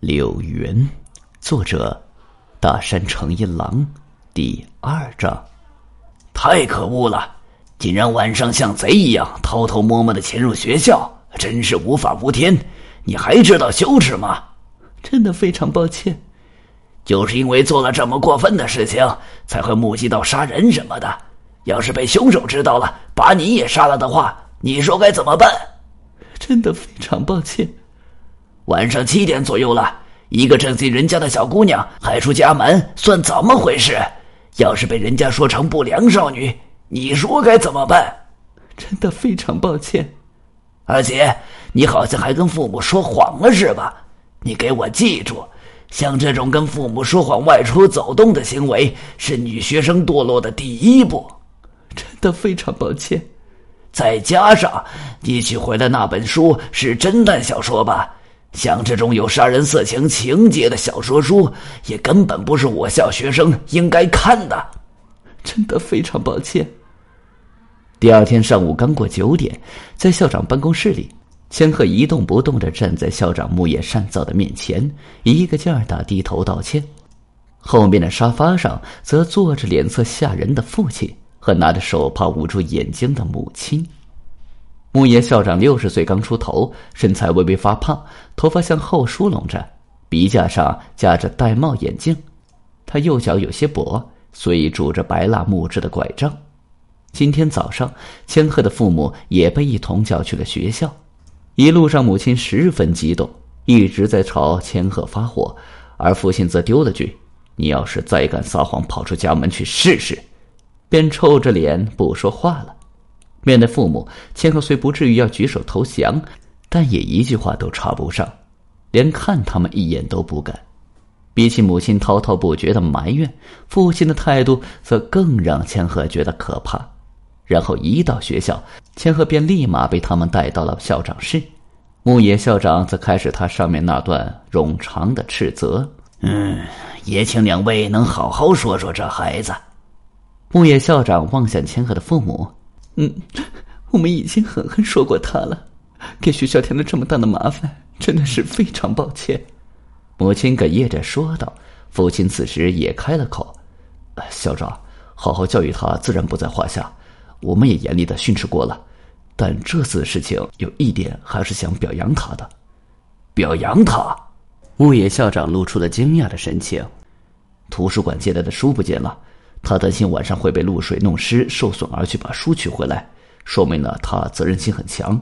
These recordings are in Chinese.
柳云，作者：大山诚一郎，第二章。太可恶了！竟然晚上像贼一样偷偷摸摸的潜入学校，真是无法无天！你还知道羞耻吗？真的非常抱歉。就是因为做了这么过分的事情，才会目击到杀人什么的。要是被凶手知道了，把你也杀了的话，你说该怎么办？真的非常抱歉。晚上七点左右了，一个正经人家的小姑娘还出家门，算怎么回事？要是被人家说成不良少女，你说该怎么办？真的非常抱歉。而且你好像还跟父母说谎了是吧？你给我记住，像这种跟父母说谎外出走动的行为，是女学生堕落的第一步。真的非常抱歉。再加上你取回的那本书是侦探小说吧？像这种有杀人色情情节的小说书，也根本不是我校学生应该看的。真的非常抱歉。第二天上午刚过九点，在校长办公室里，千鹤一动不动的站在校长木叶善造的面前，一个劲儿的低头道歉。后面的沙发上则坐着脸色吓人的父亲和拿着手帕捂住眼睛的母亲。木野校长六十岁刚出头，身材微微发胖，头发向后梳拢着，鼻架上架着玳瑁眼镜。他右脚有些跛，所以拄着白蜡木质的拐杖。今天早上，千鹤的父母也被一同叫去了学校。一路上，母亲十分激动，一直在朝千鹤发火，而父亲则丢了句：“你要是再敢撒谎，跑出家门去试试。”便臭着脸不说话了。面对父母，千鹤虽不至于要举手投降，但也一句话都插不上，连看他们一眼都不敢。比起母亲滔滔不绝的埋怨，父亲的态度则更让千鹤觉得可怕。然后一到学校，千鹤便立马被他们带到了校长室。牧野校长则开始他上面那段冗长的斥责：“嗯，也请两位能好好说说这孩子。”牧野校长望向千鹤的父母。嗯，我们已经狠狠说过他了，给学校添了这么大的麻烦，真的是非常抱歉。母亲哽咽着说道。父亲此时也开了口：“校长，好好教育他自然不在话下，我们也严厉的训斥过了。但这次的事情有一点还是想表扬他的。表扬他？”物野校长露出了惊讶的神情。图书馆借来的书不见了。他担心晚上会被露水弄湿、受损，而去把书取回来，说明了他责任心很强。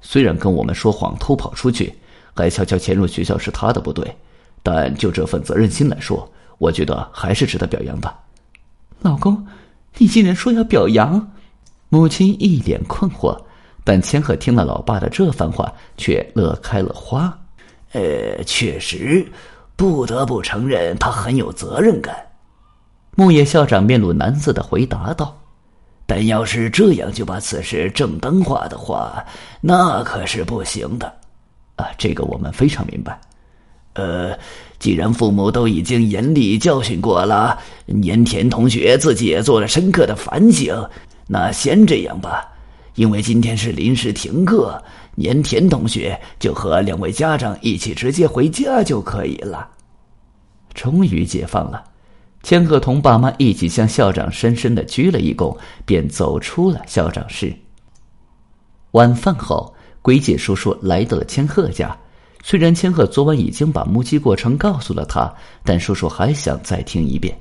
虽然跟我们说谎偷跑出去，还悄悄潜入学校是他的不对，但就这份责任心来说，我觉得还是值得表扬的。老公，你竟然说要表扬？母亲一脸困惑，但千鹤听了老爸的这番话，却乐开了花。呃，确实，不得不承认他很有责任感。木野校长面露难色的回答道：“但要是这样就把此事正当化的话，那可是不行的。啊，这个我们非常明白。呃，既然父母都已经严厉教训过了，年田同学自己也做了深刻的反省，那先这样吧。因为今天是临时停课，年田同学就和两位家长一起直接回家就可以了。终于解放了。”千鹤同爸妈一起向校长深深的鞠了一躬，便走出了校长室。晚饭后，龟介叔叔来到了千鹤家。虽然千鹤昨晚已经把目击过程告诉了他，但叔叔还想再听一遍。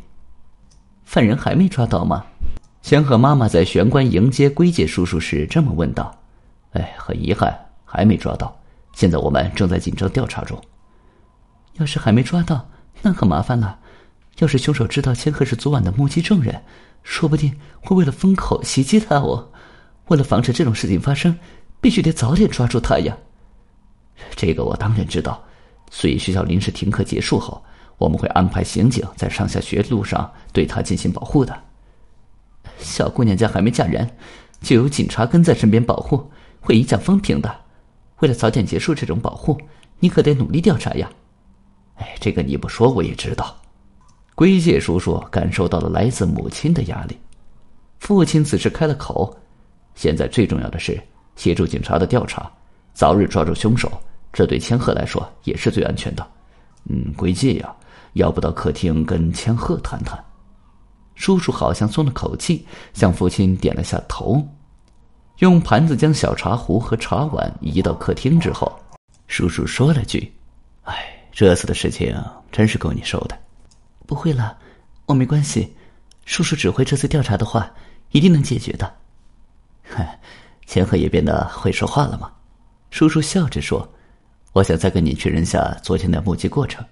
犯人还没抓到吗？千鹤妈妈在玄关迎接龟介叔叔时这么问道。“哎，很遗憾，还没抓到。现在我们正在紧张调查中。要是还没抓到，那可麻烦了。”要是凶手知道千鹤是昨晚的目击证人，说不定会为了封口袭击他哦。为了防止这种事情发生，必须得早点抓住他呀。这个我当然知道，所以学校临时停课结束后，我们会安排刑警在上下学路上对他进行保护的。小姑娘家还没嫁人，就有警察跟在身边保护，会影响风评的。为了早点结束这种保护，你可得努力调查呀。哎，这个你不说我也知道。龟介叔叔感受到了来自母亲的压力，父亲此时开了口：“现在最重要的是协助警察的调查，早日抓住凶手，这对千鹤来说也是最安全的。嗯，归介呀，要不到客厅跟千鹤谈谈？叔叔好像松了口气，向父亲点了下头，用盘子将小茶壶和茶碗移到客厅之后，叔叔说了句：“哎，这次的事情真是够你受的。”不会了，我没关系。叔叔指挥这次调查的话，一定能解决的。嗨，千鹤也变得会说话了吗？叔叔笑着说：“我想再跟你确认下昨天的目击过程。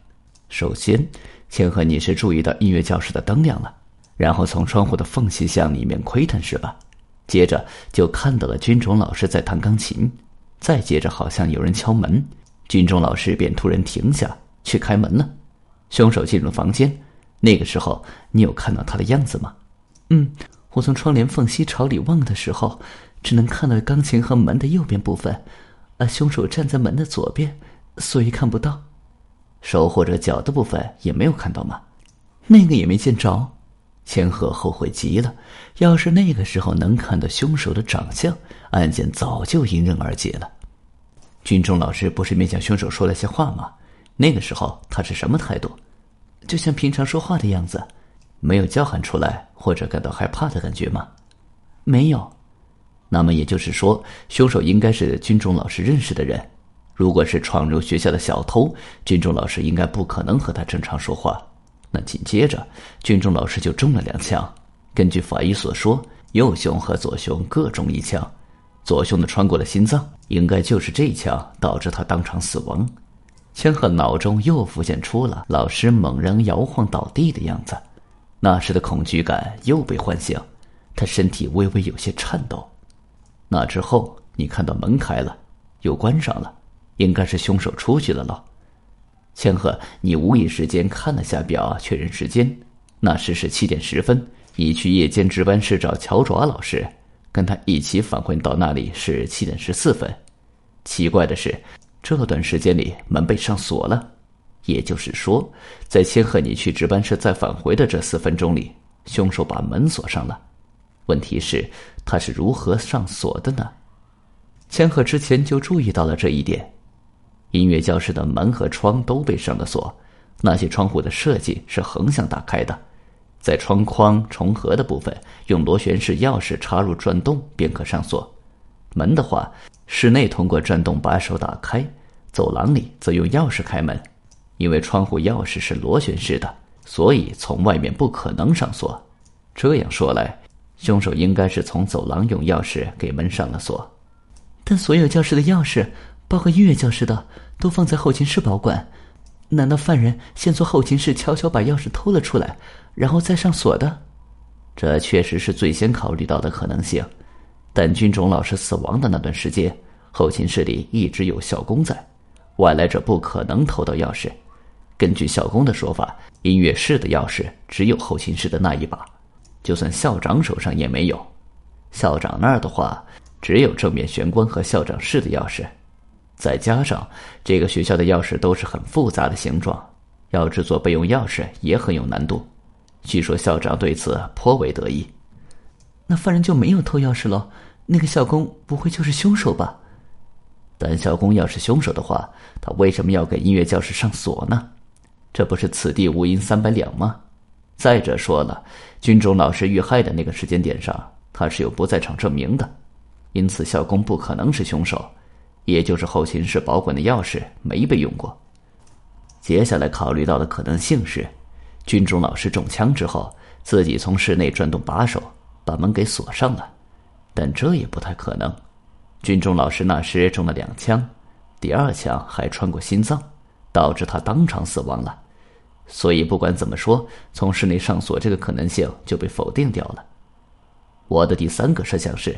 首先，千鹤，你是注意到音乐教室的灯亮了。”然后从窗户的缝隙向里面窥探，是吧？接着就看到了军中老师在弹钢琴，再接着好像有人敲门，军中老师便突然停下去开门了。凶手进入房间，那个时候你有看到他的样子吗？嗯，我从窗帘缝隙朝里望的时候，只能看到钢琴和门的右边部分，而凶手站在门的左边，所以看不到。手或者脚的部分也没有看到吗？那个也没见着。千鹤后悔极了，要是那个时候能看到凶手的长相，案件早就迎刃而解了。军中老师不是面向凶手说了些话吗？那个时候他是什么态度？就像平常说话的样子，没有叫喊出来或者感到害怕的感觉吗？没有。那么也就是说，凶手应该是军中老师认识的人。如果是闯入学校的小偷，军中老师应该不可能和他正常说话。那紧接着，军中老师就中了两枪。根据法医所说，右胸和左胸各中一枪，左胸的穿过了心脏，应该就是这一枪导致他当场死亡。千鹤脑中又浮现出了老师猛然摇晃倒地的样子，那时的恐惧感又被唤醒，他身体微微有些颤抖。那之后，你看到门开了，又关上了，应该是凶手出去了喽。千鹤，你无意之间看了下表，确认时间，那时是七点十分。你去夜间值班室找乔爪老师，跟他一起返回到那里是七点十四分。奇怪的是，这段时间里门被上锁了，也就是说，在千鹤你去值班室再返回的这四分钟里，凶手把门锁上了。问题是，他是如何上锁的呢？千鹤之前就注意到了这一点。音乐教室的门和窗都被上了锁，那些窗户的设计是横向打开的，在窗框重合的部分用螺旋式钥匙插入转动便可上锁。门的话，室内通过转动把手打开，走廊里则用钥匙开门。因为窗户钥匙是螺旋式的，所以从外面不可能上锁。这样说来，凶手应该是从走廊用钥匙给门上了锁。但所有教室的钥匙，包括音乐教室的。都放在后勤室保管，难道犯人先从后勤室悄悄把钥匙偷了出来，然后再上锁的？这确实是最先考虑到的可能性。但军种老师死亡的那段时间，后勤室里一直有校工在，外来者不可能偷到钥匙。根据校工的说法，音乐室的钥匙只有后勤室的那一把，就算校长手上也没有。校长那儿的话，只有正面玄关和校长室的钥匙。再加上这个学校的钥匙都是很复杂的形状，要制作备用钥匙也很有难度。据说校长对此颇为得意。那犯人就没有偷钥匙了？那个校工不会就是凶手吧？但校工要是凶手的话，他为什么要给音乐教室上锁呢？这不是此地无银三百两吗？再者说了，军中老师遇害的那个时间点上，他是有不在场证明的，因此校工不可能是凶手。也就是后勤室保管的钥匙没被用过。接下来考虑到的可能性是，军中老师中枪之后，自己从室内转动把手，把门给锁上了。但这也不太可能。军中老师那时中了两枪，第二枪还穿过心脏，导致他当场死亡了。所以不管怎么说，从室内上锁这个可能性就被否定掉了。我的第三个设想是，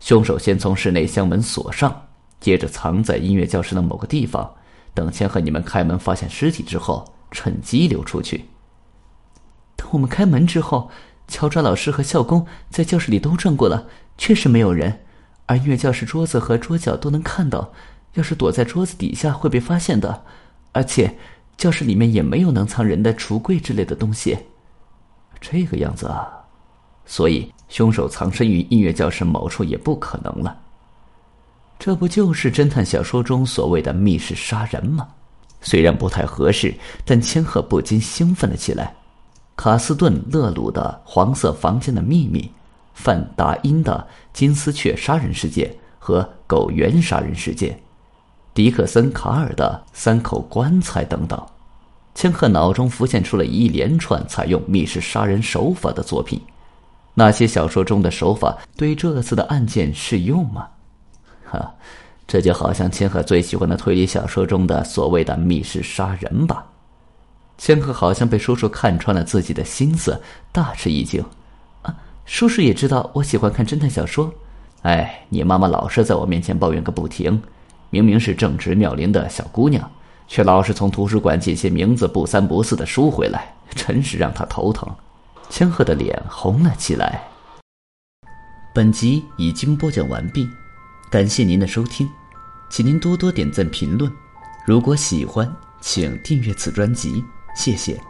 凶手先从室内将门锁上。接着藏在音乐教室的某个地方，等千鹤你们开门发现尸体之后，趁机溜出去。等我们开门之后，乔抓老师和校工在教室里都转过了，确实没有人。而音乐教室桌子和桌角都能看到，要是躲在桌子底下会被发现的。而且，教室里面也没有能藏人的橱柜之类的东西。这个样子啊，所以凶手藏身于音乐教室某处也不可能了。这不就是侦探小说中所谓的密室杀人吗？虽然不太合适，但千鹤不禁兴奋了起来。卡斯顿·勒鲁的《黄色房间的秘密》，范达因的《金丝雀杀人事件》和《狗园杀人事件》，迪克森·卡尔的《三口棺材》等等，千鹤脑中浮现出了一连串采用密室杀人手法的作品。那些小说中的手法对这次的案件适用吗？哈。这就好像千鹤最喜欢的推理小说中的所谓的密室杀人吧。千鹤好像被叔叔看穿了自己的心思，大吃一惊。啊，叔叔也知道我喜欢看侦探小说。哎，你妈妈老是在我面前抱怨个不停，明明是正直妙龄的小姑娘，却老是从图书馆借些名字不三不四的书回来，真是让她头疼。千鹤的脸红了起来。本集已经播讲完毕，感谢您的收听。请您多多点赞评论，如果喜欢，请订阅此专辑，谢谢。